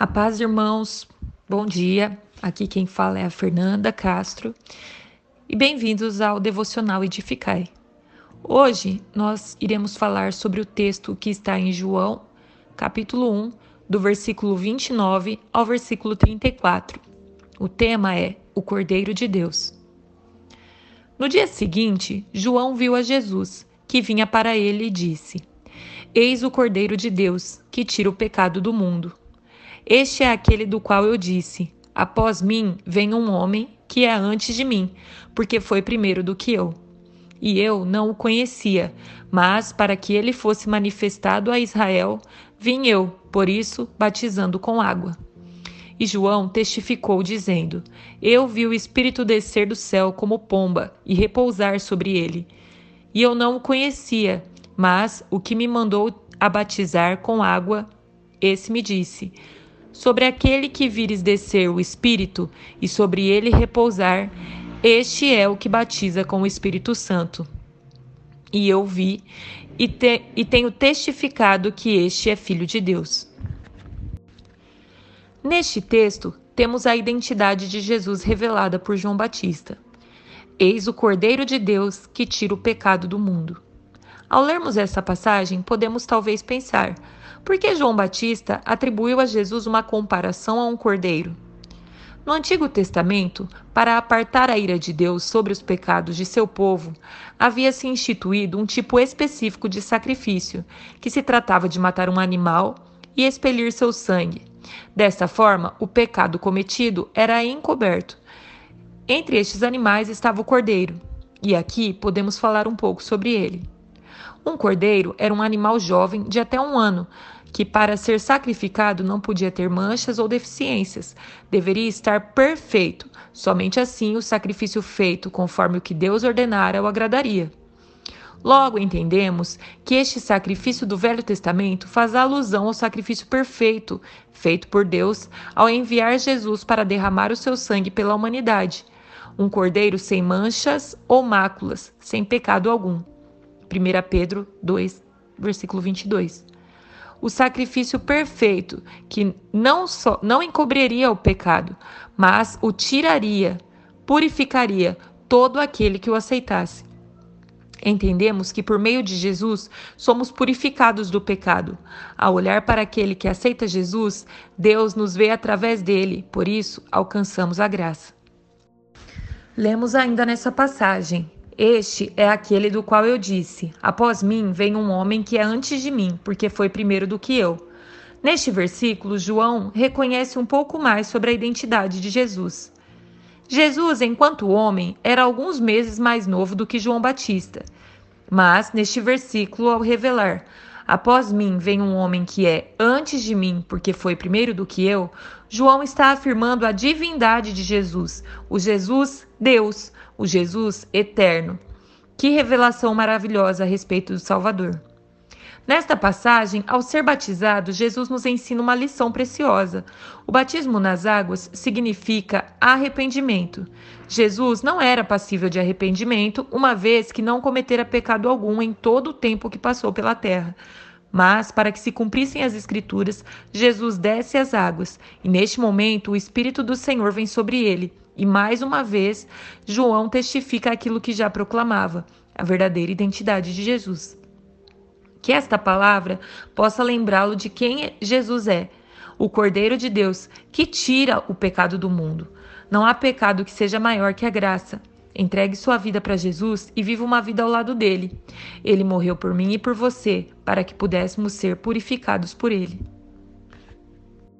A paz, irmãos, bom dia. Aqui quem fala é a Fernanda Castro e bem-vindos ao Devocional Edificai. Hoje nós iremos falar sobre o texto que está em João, capítulo 1, do versículo 29 ao versículo 34. O tema é o Cordeiro de Deus. No dia seguinte, João viu a Jesus, que vinha para ele e disse: Eis o Cordeiro de Deus, que tira o pecado do mundo. Este é aquele do qual eu disse: Após mim vem um homem que é antes de mim, porque foi primeiro do que eu. E eu não o conhecia, mas para que ele fosse manifestado a Israel, vim eu, por isso, batizando com água. E João testificou, dizendo: Eu vi o Espírito descer do céu como pomba e repousar sobre ele. E eu não o conhecia, mas o que me mandou a batizar com água, esse me disse: Sobre aquele que vires descer o Espírito e sobre ele repousar, este é o que batiza com o Espírito Santo. E eu vi e, te, e tenho testificado que este é Filho de Deus. Neste texto, temos a identidade de Jesus revelada por João Batista. Eis o Cordeiro de Deus que tira o pecado do mundo. Ao lermos essa passagem, podemos talvez pensar: por que João Batista atribuiu a Jesus uma comparação a um cordeiro? No Antigo Testamento, para apartar a ira de Deus sobre os pecados de seu povo, havia-se instituído um tipo específico de sacrifício, que se tratava de matar um animal e expelir seu sangue. Desta forma, o pecado cometido era encoberto. Entre estes animais estava o cordeiro, e aqui podemos falar um pouco sobre ele. Um cordeiro era um animal jovem de até um ano, que para ser sacrificado não podia ter manchas ou deficiências, deveria estar perfeito. Somente assim o sacrifício feito conforme o que Deus ordenara o agradaria. Logo entendemos que este sacrifício do Velho Testamento faz alusão ao sacrifício perfeito feito por Deus ao enviar Jesus para derramar o seu sangue pela humanidade. Um cordeiro sem manchas ou máculas, sem pecado algum. 1 Pedro 2, versículo 22. O sacrifício perfeito, que não só não encobriria o pecado, mas o tiraria, purificaria todo aquele que o aceitasse. Entendemos que por meio de Jesus somos purificados do pecado. Ao olhar para aquele que aceita Jesus, Deus nos vê através dele, por isso alcançamos a graça. Lemos ainda nessa passagem: este é aquele do qual eu disse: Após mim vem um homem que é antes de mim, porque foi primeiro do que eu. Neste versículo, João reconhece um pouco mais sobre a identidade de Jesus. Jesus, enquanto homem, era alguns meses mais novo do que João Batista. Mas, neste versículo, ao revelar: Após mim vem um homem que é antes de mim, porque foi primeiro do que eu, João está afirmando a divindade de Jesus, o Jesus Deus, o Jesus eterno. Que revelação maravilhosa a respeito do Salvador. Nesta passagem, ao ser batizado, Jesus nos ensina uma lição preciosa. O batismo nas águas significa arrependimento. Jesus não era passível de arrependimento, uma vez que não cometera pecado algum em todo o tempo que passou pela terra. Mas, para que se cumprissem as Escrituras, Jesus desce as águas, e neste momento o Espírito do Senhor vem sobre ele. E mais uma vez, João testifica aquilo que já proclamava, a verdadeira identidade de Jesus. Que esta palavra possa lembrá-lo de quem Jesus é, o Cordeiro de Deus que tira o pecado do mundo. Não há pecado que seja maior que a graça. Entregue sua vida para Jesus e viva uma vida ao lado dele. Ele morreu por mim e por você, para que pudéssemos ser purificados por ele.